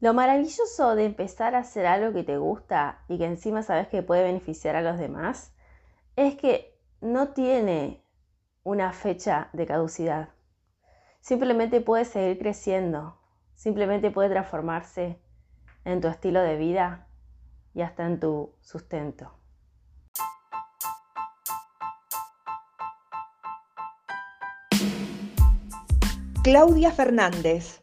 Lo maravilloso de empezar a hacer algo que te gusta y que encima sabes que puede beneficiar a los demás es que no tiene una fecha de caducidad. Simplemente puede seguir creciendo, simplemente puede transformarse en tu estilo de vida y hasta en tu sustento. Claudia Fernández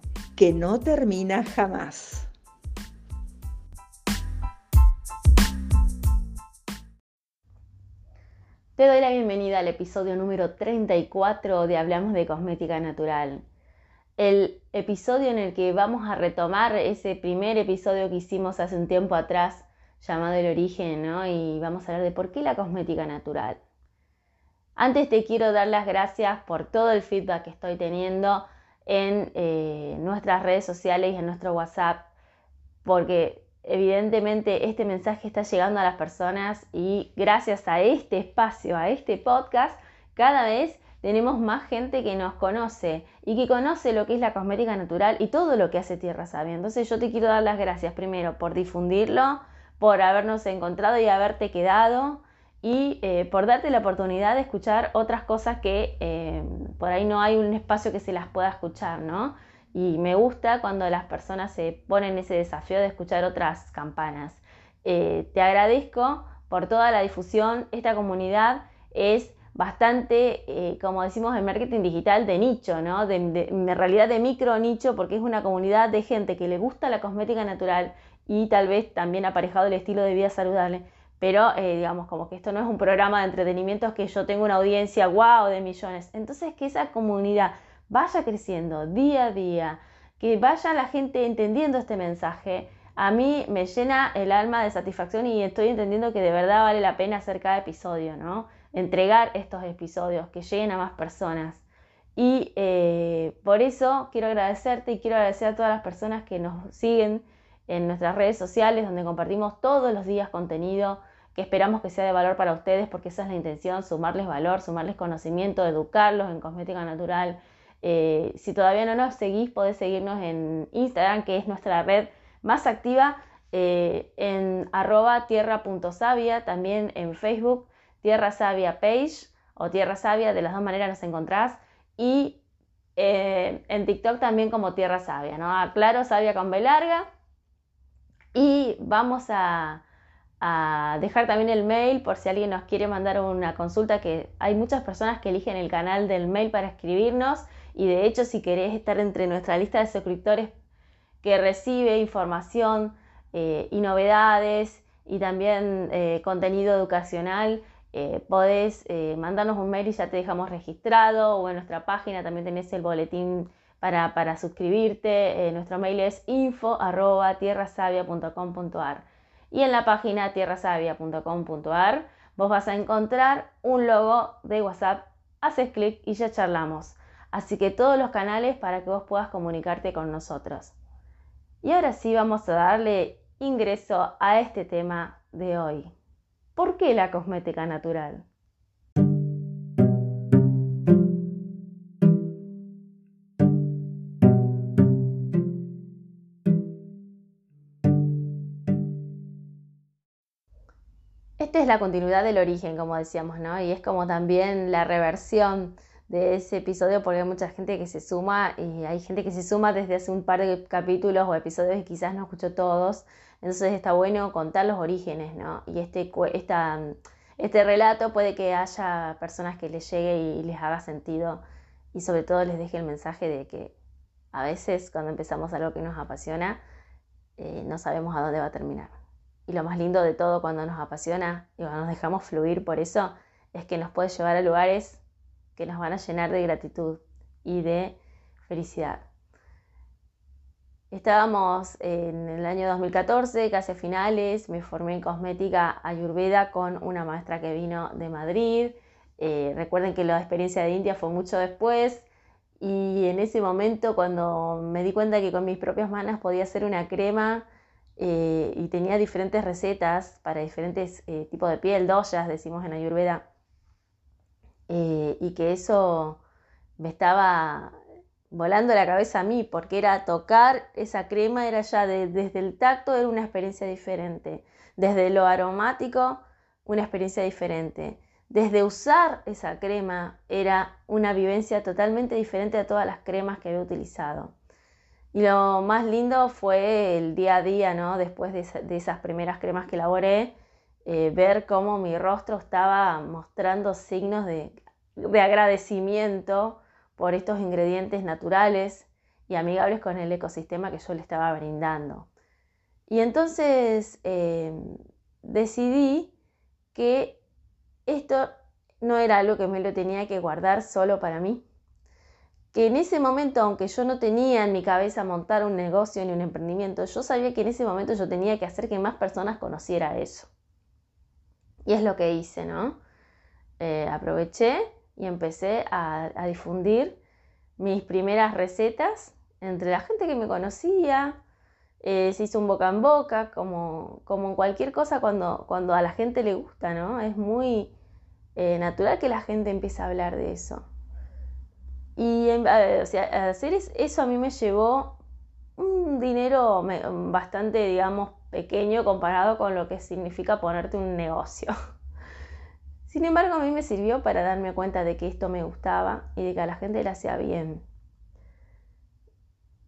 que no termina jamás. Te doy la bienvenida al episodio número 34 de Hablamos de Cosmética Natural. El episodio en el que vamos a retomar ese primer episodio que hicimos hace un tiempo atrás llamado El origen, ¿no? Y vamos a hablar de por qué la cosmética natural. Antes te quiero dar las gracias por todo el feedback que estoy teniendo en eh, nuestras redes sociales y en nuestro WhatsApp, porque evidentemente este mensaje está llegando a las personas y gracias a este espacio, a este podcast, cada vez tenemos más gente que nos conoce y que conoce lo que es la cosmética natural y todo lo que hace Tierra Sabia. Entonces yo te quiero dar las gracias primero por difundirlo, por habernos encontrado y haberte quedado y eh, por darte la oportunidad de escuchar otras cosas que eh, por ahí no hay un espacio que se las pueda escuchar, ¿no? Y me gusta cuando las personas se ponen ese desafío de escuchar otras campanas. Eh, te agradezco por toda la difusión. Esta comunidad es bastante, como decimos en marketing digital, de nicho, ¿no? De, en realidad de micro nicho, porque es una comunidad de gente que le gusta la cosmética natural y tal vez también aparejado el estilo de vida saludable pero eh, digamos como que esto no es un programa de entretenimiento, que yo tengo una audiencia wow de millones. Entonces que esa comunidad vaya creciendo día a día, que vaya la gente entendiendo este mensaje, a mí me llena el alma de satisfacción y estoy entendiendo que de verdad vale la pena hacer cada episodio, ¿no? Entregar estos episodios, que lleguen a más personas. Y eh, por eso quiero agradecerte y quiero agradecer a todas las personas que nos siguen en nuestras redes sociales, donde compartimos todos los días contenido que esperamos que sea de valor para ustedes porque esa es la intención, sumarles valor, sumarles conocimiento, educarlos en cosmética natural. Eh, si todavía no nos seguís, podés seguirnos en Instagram, que es nuestra red más activa, eh, en arroba tierra.savia, también en Facebook, Tierra Sabia Page o Tierra Sabia, de las dos maneras nos encontrás, y eh, en TikTok también como Tierra Sabia, ¿no? Claro, Sabia con B larga. Y vamos a, a dejar también el mail por si alguien nos quiere mandar una consulta, que hay muchas personas que eligen el canal del mail para escribirnos y de hecho si querés estar entre nuestra lista de suscriptores que recibe información eh, y novedades y también eh, contenido educacional, eh, podés mandarnos un mail y ya te dejamos registrado o en nuestra página también tenés el boletín para, para suscribirte. nuestro mail es info arroba y en la página tierrasavia.com.ar vos vas a encontrar un logo de WhatsApp, haces clic y ya charlamos. Así que todos los canales para que vos puedas comunicarte con nosotros. Y ahora sí vamos a darle ingreso a este tema de hoy. ¿Por qué la cosmética natural? Es la continuidad del origen, como decíamos, ¿no? Y es como también la reversión de ese episodio porque hay mucha gente que se suma y hay gente que se suma desde hace un par de capítulos o episodios y quizás no escuchó todos. Entonces está bueno contar los orígenes, ¿no? Y este, esta, este relato puede que haya personas que les llegue y les haga sentido y sobre todo les deje el mensaje de que a veces cuando empezamos algo que nos apasiona eh, no sabemos a dónde va a terminar. Y lo más lindo de todo cuando nos apasiona y cuando nos dejamos fluir por eso es que nos puede llevar a lugares que nos van a llenar de gratitud y de felicidad. Estábamos en el año 2014, casi a finales, me formé en cosmética ayurveda con una maestra que vino de Madrid. Eh, recuerden que la experiencia de India fue mucho después y en ese momento cuando me di cuenta que con mis propias manos podía hacer una crema eh, y tenía diferentes recetas para diferentes eh, tipos de piel, doyas, decimos en ayurveda, y que eso me estaba volando la cabeza a mí, porque era tocar esa crema, era ya desde el tacto, era una experiencia diferente. Desde lo aromático, una experiencia diferente. Desde usar esa crema, era una vivencia totalmente diferente a todas las cremas que había utilizado. Y lo más lindo fue el día a día, ¿no? Después de, esas primeras cremas que elaboré, eh, ver cómo mi rostro estaba mostrando signos de, de agradecimiento por estos ingredientes naturales y amigables con el ecosistema que yo le estaba brindando. Y entonces em, decidí que esto no era algo que me lo tenía que guardar solo para mí, que en ese momento, aunque yo no tenía en mi cabeza montar un negocio ni un emprendimiento, yo sabía que en ese momento yo tenía que hacer que más personas conociera eso. Y es lo que hice, ¿no? Eh, aproveché y empecé a, difundir mis primeras recetas entre la gente que me conocía. Eh, se hizo un boca en boca, como, como en cualquier cosa cuando, cuando a la gente le gusta, ¿no? Es muy eh, natural que la gente empiece a hablar de eso. Y hacer eso a mí me llevó un dinero bastante, digamos, pequeño comparado con lo que significa ponerte un negocio. Sin embargo, a mí me sirvió para darme cuenta de que esto me gustaba y de que a la gente le hacía bien.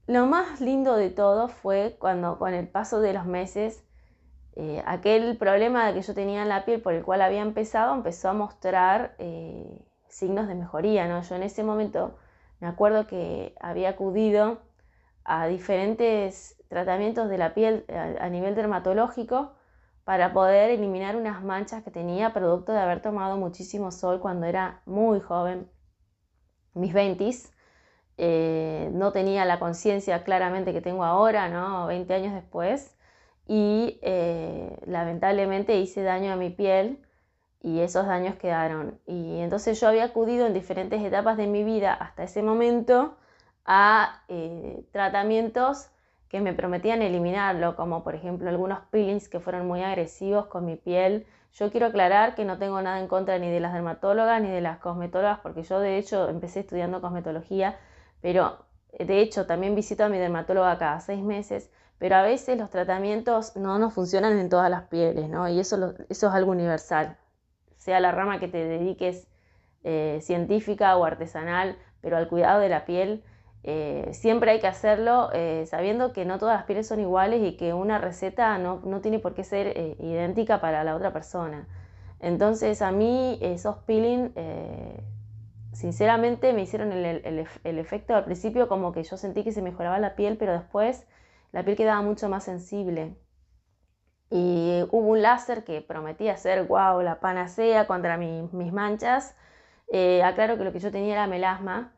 Lo más lindo de todo fue cuando con el paso de los meses, eh, aquel problema que yo tenía en la piel por el cual había empezado empezó a mostrar eh, signos de mejoría. ¿no? Yo en ese momento me acuerdo que había acudido a diferentes tratamientos de la piel a nivel dermatológico para poder eliminar unas manchas que tenía producto de haber tomado muchísimo sol cuando era muy joven, mis 20 eh, no tenía la conciencia claramente que tengo ahora, ¿no? 20 años después, y eh, lamentablemente hice daño a mi piel y esos daños quedaron. Y entonces yo había acudido en diferentes etapas de mi vida hasta ese momento a eh, tratamientos que me prometían eliminarlo, como por ejemplo algunos peelings que fueron muy agresivos con mi piel. Yo quiero aclarar que no tengo nada en contra ni de las dermatólogas ni de las cosmetólogas, porque yo de hecho empecé estudiando cosmetología, pero de hecho también visito a mi dermatóloga cada seis meses, pero a veces los tratamientos no nos funcionan en todas las pieles, ¿no? Y eso, eso es algo universal, sea la rama que te dediques eh, científica o artesanal, pero al cuidado de la piel eh, siempre hay que hacerlo eh, sabiendo que no todas las pieles son iguales y que una receta no, tiene por qué ser idéntica para la otra persona. Entonces a mí esos peeling sinceramente me hicieron el, efecto al principio como que yo sentí que se mejoraba la piel, pero después la piel quedaba mucho más sensible. Y hubo un láser que prometía ser, wow, la panacea contra mis manchas. aclaro que lo que yo tenía era melasma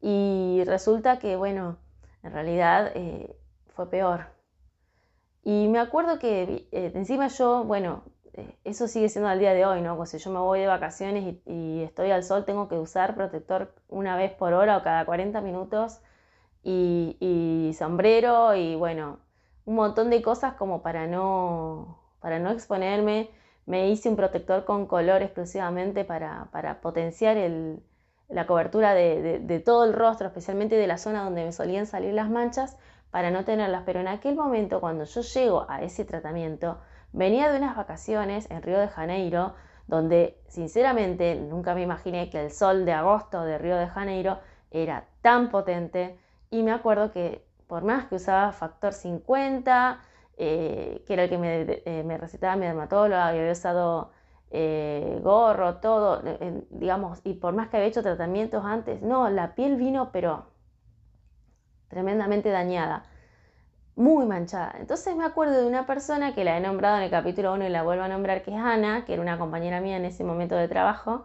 y resulta que, bueno, en realidad eh, fue peor. Y me acuerdo que eh, encima yo, bueno, eh, eso sigue siendo al día de hoy, ¿no? Pues si yo me voy de vacaciones y, estoy al sol, tengo que usar protector una vez por hora o cada 40 minutos y sombrero y, bueno, un montón de cosas como para no, para no exponerme. Me hice un protector con color exclusivamente para, para potenciar el, la cobertura de, todo el rostro, especialmente de la zona donde me solían salir las manchas, para no tenerlas. Pero en aquel momento, cuando yo llego a ese tratamiento, venía de unas vacaciones en Río de Janeiro, donde sinceramente nunca me imaginé que el sol de agosto de Río de Janeiro era tan potente y me acuerdo que por más que usaba factor 50, eh, que era el que me, eh, me recetaba mi dermatóloga, y había usado eh, gorro, todo, digamos, y por más que había hecho tratamientos antes, no, la piel vino pero tremendamente dañada, muy manchada. Entonces me acuerdo de una persona que la he nombrado en el capítulo 1 y la vuelvo a nombrar, que es Ana, que era una compañera mía en ese momento de trabajo,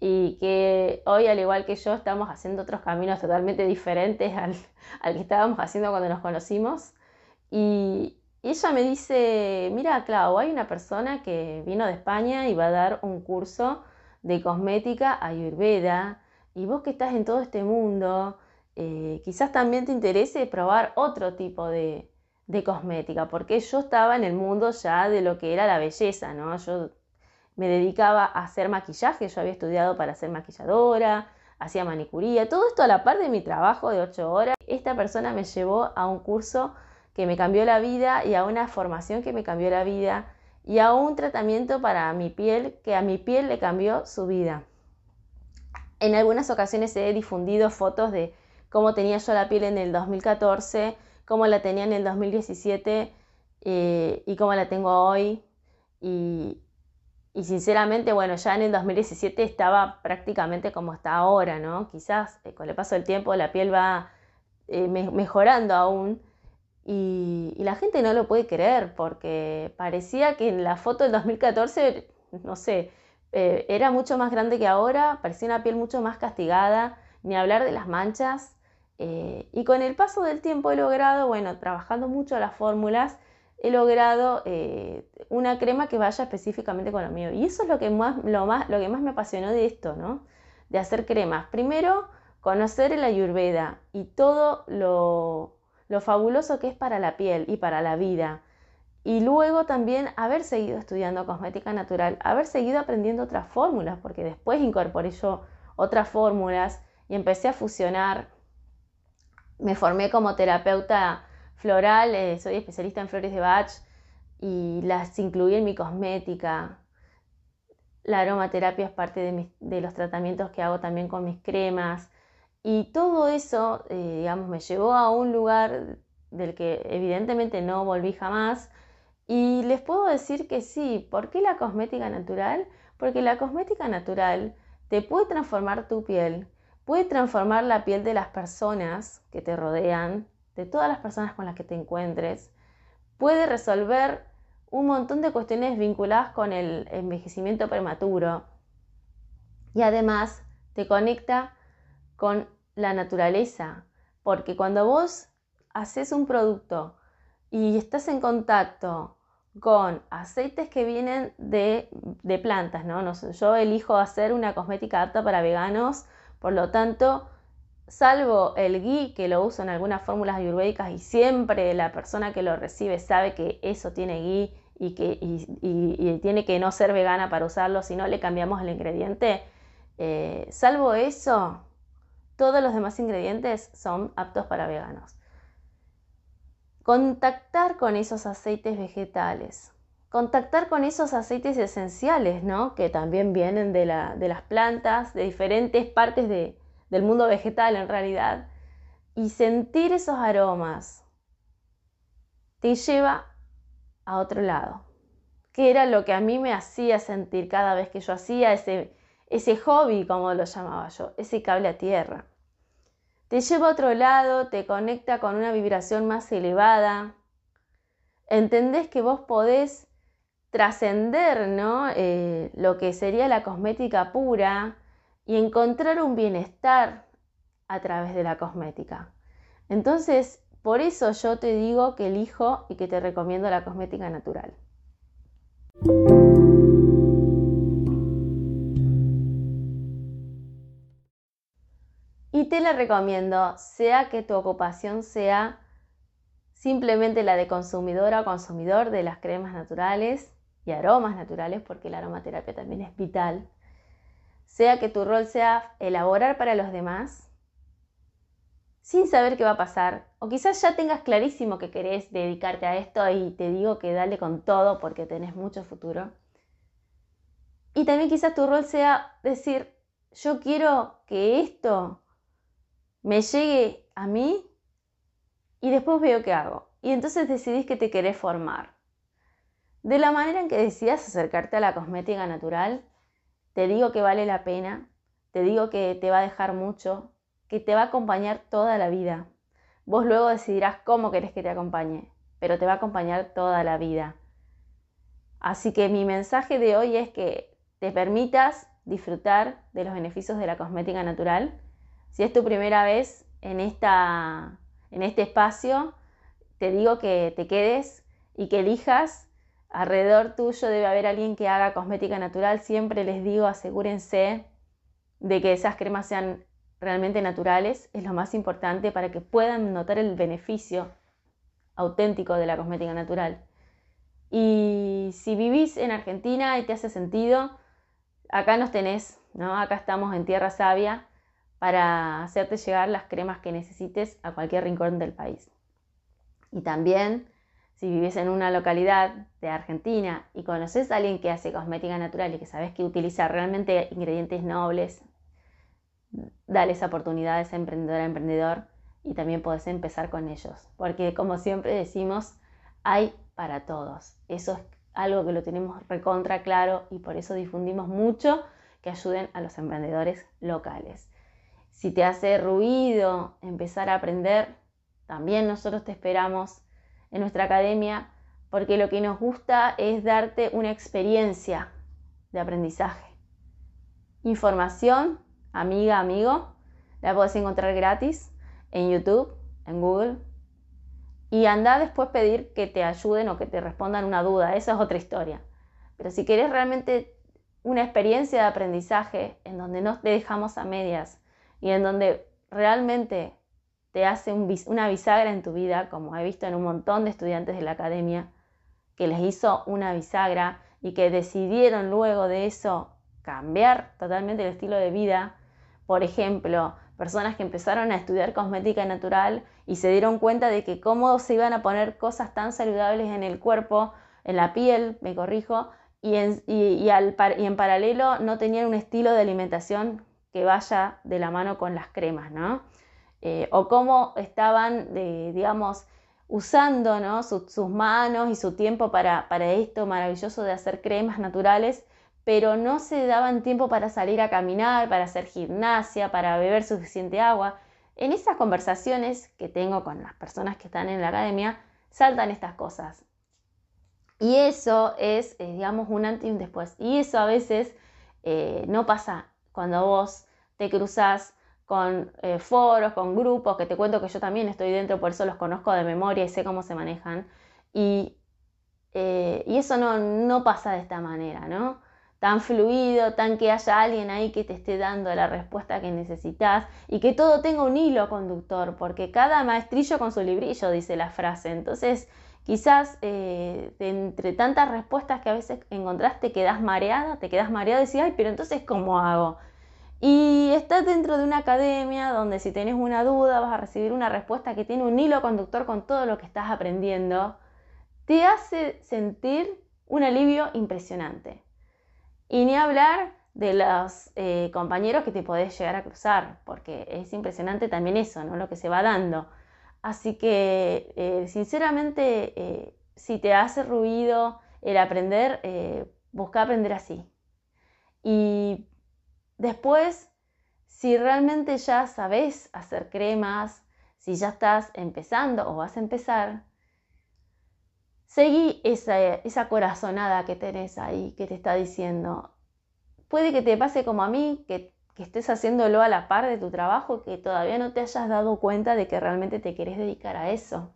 y que hoy, al igual que yo, estamos haciendo otros caminos totalmente diferentes al, al que estábamos haciendo cuando nos conocimos. Y, ella me dice, mira, Clau, hay una persona que vino de España y va a dar un curso de cosmética ayurveda, y vos que estás en todo este mundo, eh, quizás también te interese probar otro tipo de, de cosmética, porque yo estaba en el mundo ya de lo que era la belleza, ¿no? Yo me dedicaba a hacer maquillaje, yo había estudiado para ser maquilladora, hacía manicuría, todo esto a la par de mi trabajo de ocho horas. Esta persona me llevó a un curso que me cambió la vida y a una formación que me cambió la vida y a un tratamiento para mi piel que a mi piel le cambió su vida. En algunas ocasiones he difundido fotos de cómo tenía yo la piel en el 2014, cómo la tenía en el 2017 eh, y cómo la tengo hoy. Y, y sinceramente, bueno, ya en el 2017 estaba prácticamente como está ahora, ¿no? Quizás eh, con el paso del tiempo la piel va eh, mejorando aún y, la gente no lo puede creer porque parecía que en la foto del 2014, no sé, eh, era mucho más grande que ahora, parecía una piel mucho más castigada, ni hablar de las manchas. y con el paso del tiempo he logrado, bueno, trabajando mucho las fórmulas, he logrado eh, una crema que vaya específicamente con lo mío. Y eso es lo que más, lo más, lo que más me apasionó de esto, ¿no? De hacer cremas. Primero, conocer el ayurveda y todo lo, lo fabuloso que es para la piel y para la vida. Y luego también haber seguido estudiando cosmética natural, haber seguido aprendiendo otras fórmulas, porque después incorporé yo otras fórmulas y empecé a fusionar. Me formé como terapeuta floral, eh, soy especialista en flores de Bach y las incluí en mi cosmética. La aromaterapia es parte de, los tratamientos que hago también con mis cremas. Y todo eso, eh, digamos, me llevó a un lugar del que evidentemente no volví jamás. Y les puedo decir que sí, ¿por qué la cosmética natural? Porque la cosmética natural te puede transformar tu piel, puede transformar la piel de las personas que te rodean, de todas las personas con las que te encuentres, puede resolver un montón de cuestiones vinculadas con el envejecimiento prematuro y además te conecta con la naturaleza, porque cuando vos haces un producto y estás en contacto con aceites que vienen de, plantas, ¿no? ¿no? Yo elijo hacer una cosmética apta para veganos, por lo tanto, salvo el ghee que lo uso en algunas fórmulas ayurvédicas y siempre la persona que lo recibe sabe que eso tiene ghee y que tiene que no ser vegana para usarlo, si no le cambiamos el ingrediente. Eh, salvo eso, todos los demás ingredientes son aptos para veganos. Contactar con esos aceites vegetales, contactar con esos aceites esenciales, ¿no? Que también vienen de las plantas, de diferentes partes de, del mundo vegetal en realidad, y sentir esos aromas te lleva a otro lado, que era lo que a mí me hacía sentir cada vez que yo hacía ese, ese hobby, como lo llamaba yo, ese cable a tierra. Te lleva a otro lado, te conecta con una vibración más elevada. Entendés que vos podés trascender ¿no? Eh, lo que sería la cosmética pura y encontrar un bienestar a través de la cosmética. Entonces, por eso yo te digo que elijo y que te recomiendo la cosmética natural. Y te la recomiendo, sea que tu ocupación sea simplemente la de consumidora o consumidor de las cremas naturales y aromas naturales, porque la aromaterapia también es vital sea que tu rol sea elaborar para los demás, sin saber qué va a pasar, o quizás ya tengas clarísimo que querés dedicarte a esto y te digo que dale con todo porque tenés mucho futuro. Y también quizás tu rol sea decir, yo quiero que esto me llegue a mí y después veo qué hago. Y entonces decidís que te querés formar. De la manera en que decidas acercarte a la cosmética natural, te digo que vale la pena, te digo que te va a dejar mucho, que te va a acompañar toda la vida. Vos luego decidirás cómo querés que te acompañe, pero te va a acompañar toda la vida. Así que mi mensaje de hoy es que te permitas disfrutar de los beneficios de la cosmética natural. Si es tu primera vez en, esta, en este espacio, te digo que te quedes y que elijas. Alrededor tuyo debe haber alguien que haga cosmética natural. Siempre les digo, asegúrense de que esas cremas sean realmente naturales. Es lo más importante para que puedan notar el beneficio auténtico de la cosmética natural. Y si vivís en Argentina y te hace sentido, acá nos tenés, ¿no? Acá estamos en Tierra Sabia para hacerte llegar las cremas que necesites a cualquier rincón del país. Y también, si vivís en una localidad de Argentina y conoces a alguien que hace cosmética natural y que sabes que utiliza realmente ingredientes nobles, dale esa oportunidad a ese emprendedor emprendedor y también podés empezar con ellos. Porque como siempre decimos, hay para todos. Eso es algo que lo tenemos recontra claro y por eso difundimos mucho que ayuden a los emprendedores locales. Si te hace ruido empezar a aprender, también nosotros te esperamos en nuestra academia porque lo que nos gusta es darte una experiencia de aprendizaje. Información, amiga, amigo, la puedes encontrar gratis en YouTube, en Google. Y anda después pedir que te ayuden o que te respondan una duda, esa es otra historia. Pero si quieres realmente una experiencia de aprendizaje en donde no te dejamos a medias y en donde realmente te hace una bisagra en tu vida, como he visto en un montón de estudiantes de la academia, que les hizo una bisagra y que decidieron luego de eso cambiar totalmente el estilo de vida. Por ejemplo, personas que empezaron a estudiar cosmética natural y se dieron cuenta de que cómo se iban a poner cosas tan saludables en el cuerpo, en la piel, me corrijo, y en, paralelo no tenían un estilo de alimentación que vaya de la mano con las cremas, ¿no? Eh, o cómo estaban, digamos, usando ¿no? sus manos y su tiempo para, esto maravilloso de hacer cremas naturales pero no se daban tiempo para salir a caminar, para hacer gimnasia, para beber suficiente agua. En esas conversaciones que tengo con las personas que están en la academia, saltan estas cosas. Y eso es, eh, digamos, un antes y un después. Y eso a veces eh, no pasa cuando vos te cruzas con eh, foros, con grupos, que te cuento que yo también estoy dentro, por eso los conozco de memoria y sé cómo se manejan. Y, y eso no, no pasa de esta manera, ¿no? tan fluido, tan que haya alguien ahí que te esté dando la respuesta que necesitas y que todo tenga un hilo conductor, porque cada maestrillo con su librillo, dice la frase. Entonces, quizás eh, entre tantas respuestas que a veces encontraste, te quedas mareada, te quedas mareada y decís, ay, pero entonces, ¿cómo hago? Y estás dentro de una academia donde si tienes una duda vas a recibir una respuesta que tiene un hilo conductor con todo lo que estás aprendiendo, te hace sentir un alivio impresionante. Y ni hablar de los eh, compañeros que te podés llegar a cruzar, porque es impresionante también eso, ¿no? Lo que se va dando. Así que, eh, sinceramente, eh, si te hace ruido el aprender, busca aprender así. Y después, si realmente ya sabes hacer cremas, si ya estás empezando o vas a empezar, Seguí esa, corazonada que tenés ahí, que te está diciendo. Puede que te pase como a mí, que, que estés haciéndolo a la par de tu trabajo, que todavía no te hayas dado cuenta de que realmente te querés dedicar a eso.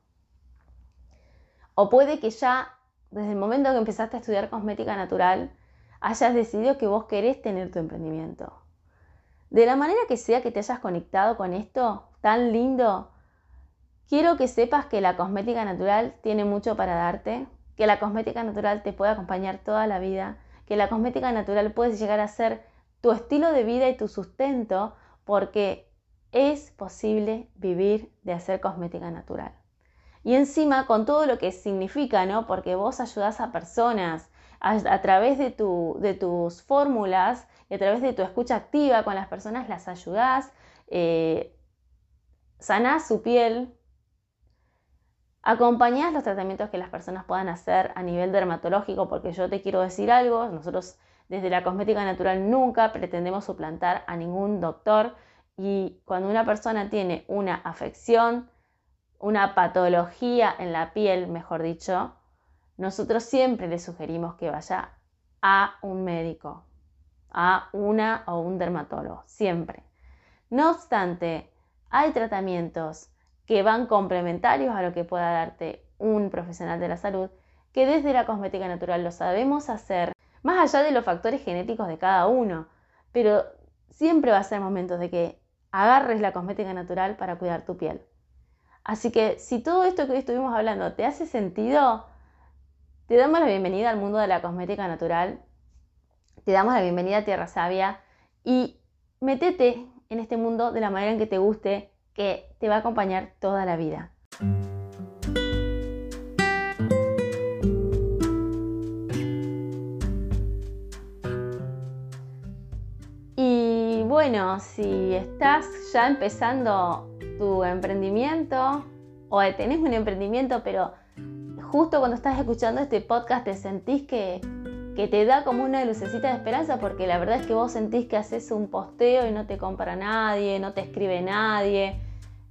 O puede que ya desde el momento que empezaste a estudiar cosmética natural, hayas decidido que vos querés tener tu emprendimiento. De la manera que sea que te hayas conectado con esto tan lindo, Quiero que sepas que la cosmética natural tiene mucho para darte, que la cosmética natural te puede acompañar toda la vida, que la cosmética natural puede llegar a ser tu estilo de vida y tu sustento porque es posible vivir de hacer cosmética natural. Y encima con todo lo que significa, ¿no? Porque vos ayudás a personas a, través de, tus fórmulas y a través de tu escucha activa con las personas, las ayudás, eh, sanás su piel, Acompañás los tratamientos que las personas puedan hacer a nivel dermatológico, porque yo te quiero decir algo, nosotros desde la cosmética natural nunca pretendemos suplantar a ningún doctor y cuando una persona tiene una afección, una patología en la piel, mejor dicho, nosotros siempre le sugerimos que vaya a un médico, a una o un dermatólogo, siempre. No obstante, hay tratamientos que van complementarios a lo que pueda darte un profesional de la salud, que desde la cosmética natural lo sabemos hacer, más allá de los factores genéticos de cada uno, pero siempre va a ser momentos de que agarres la cosmética natural para cuidar tu piel. Así que si todo esto que hoy estuvimos hablando te hace sentido, te damos la bienvenida al mundo de la cosmética natural, te damos la bienvenida a Tierra Sabia y metete en este mundo de la manera en que te guste, que te va a acompañar toda la vida. Y bueno, si estás ya empezando tu emprendimiento o tenés un emprendimiento, pero justo cuando estás escuchando este podcast te sentís que, que te da como una lucecita de esperanza porque la verdad es que vos sentís que haces un posteo y no te compra nadie, no te escribe nadie,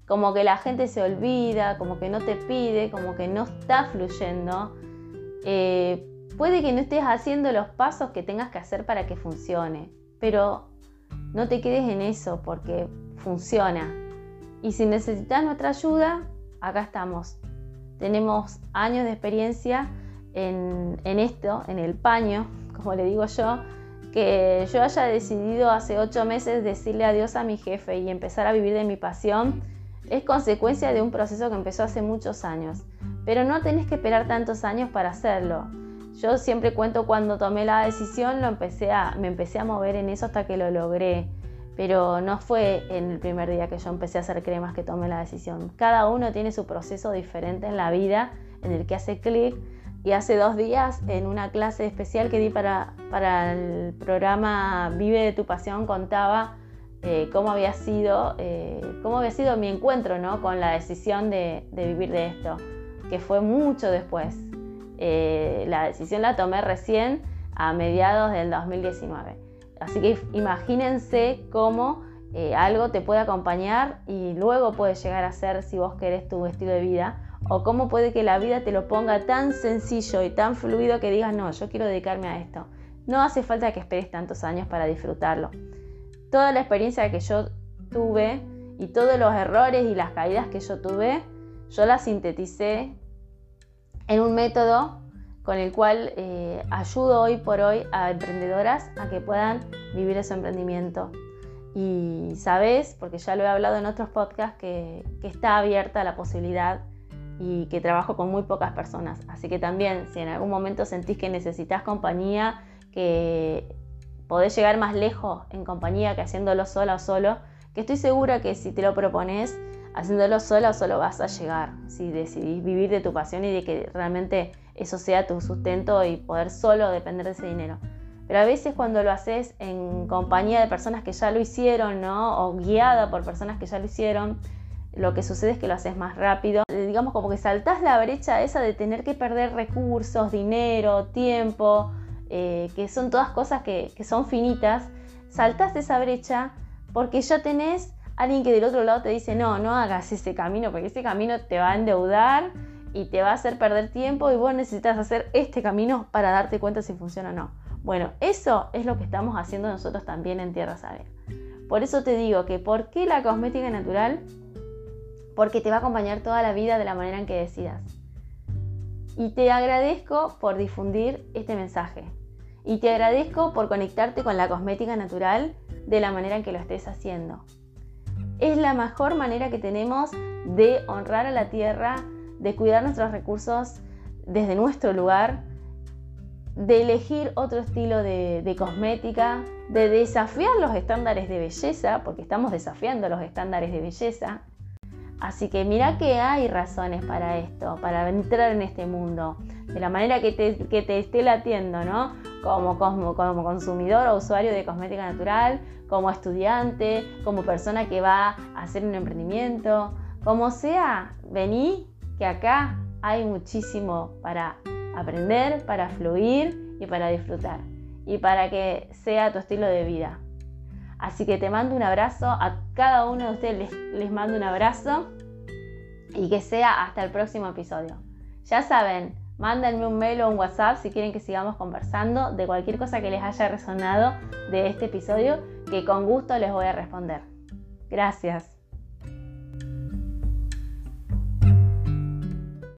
como que la gente se olvida, como que no te pide, como que no está fluyendo. Eh, puede que no estés haciendo los pasos que tengas que hacer para que funcione, pero no te quedes en eso porque funciona. Y si necesitas nuestra ayuda, acá estamos. Tenemos años de experiencia en, esto, en el paño, como le digo yo, que yo haya decidido hace ocho meses decirle adiós a mi jefe y empezar a vivir de mi pasión, es consecuencia de un proceso que empezó hace muchos años. Pero no tenés que esperar tantos años para hacerlo. Yo siempre cuento cuando tomé la decisión, lo empecé a, me empecé a mover en eso hasta que lo logré. Pero no fue en el primer día que yo empecé a hacer cremas que tomé la decisión. Cada uno tiene su proceso diferente en la vida en el que hace clic y hace dos días, en una clase especial que di para, para el programa Vive de tu Pasión, contaba eh, cómo, había sido, eh, cómo había sido mi encuentro ¿no? con la decisión de, vivir de esto, que fue mucho después. Eh, la decisión la tomé recién a mediados del 2019. Así que imagínense cómo algo te puede acompañar y luego puede llegar a ser, si vos querés, tu estilo de vida o cómo puede que la vida te lo ponga tan sencillo y tan fluido que digas, no, yo quiero dedicarme a esto. No hace falta que esperes tantos años para disfrutarlo. Toda la experiencia que yo tuve y todos los errores y las caídas que yo tuve, yo las sinteticé en un método con el cual eh, ayudo hoy por hoy a emprendedoras a que puedan vivir ese emprendimiento. Y sabes, porque ya lo he hablado en otros podcasts, que, que está abierta la posibilidad y que trabajo con muy pocas personas. Así que también, si en algún momento sentís que necesitas compañía, que podés llegar más lejos en compañía que haciéndolo sola o solo, que estoy segura que si te lo propones, haciéndolo sola o solo vas a llegar. Si decidís vivir de tu pasión y de que realmente eso sea tu sustento y poder solo depender de ese dinero. Pero a veces cuando lo haces en compañía de personas que ya lo hicieron, ¿no? O guiada por personas que ya lo hicieron, lo que sucede es que lo haces más rápido. Eh, digamos como que saltás la brecha esa de tener que perder recursos, dinero, tiempo, eh, que son todas cosas que, son finitas. Saltás esa brecha porque ya tenés alguien que del otro lado te dice, no, no hagas ese camino, porque ese camino te va a endeudar y te va a hacer perder tiempo y vos necesitas hacer este camino para darte cuenta si funciona o no. Bueno, eso es lo que estamos haciendo nosotros también en Tierra Saber. Por eso te digo que ¿por qué la cosmética natural porque te va a acompañar toda la vida de la manera en que decidas. Y te agradezco por difundir este mensaje. Y te agradezco por conectarte con la cosmética natural de la manera en que lo estés haciendo. Es la mejor manera que tenemos de honrar a la tierra, de cuidar nuestros recursos desde nuestro lugar, de elegir otro estilo de, de, cosmética, de desafiar los estándares de belleza, porque estamos desafiando los estándares de belleza, Así que mira que hay razones para esto, para entrar en este mundo, de la manera que te, esté latiendo, ¿no? Como, como, como consumidor o usuario de cosmética natural, como estudiante, como persona que va a hacer un emprendimiento, como sea, vení que acá hay muchísimo para aprender, para fluir y para disfrutar y para que sea tu estilo de vida. Así que te mando un abrazo, a cada uno de ustedes les, mando un abrazo y que sea hasta el próximo episodio. Ya saben, Mándenme un mail o un WhatsApp si quieren que sigamos conversando de cualquier cosa que les haya resonado de este episodio, que con gusto les voy a responder. Gracias.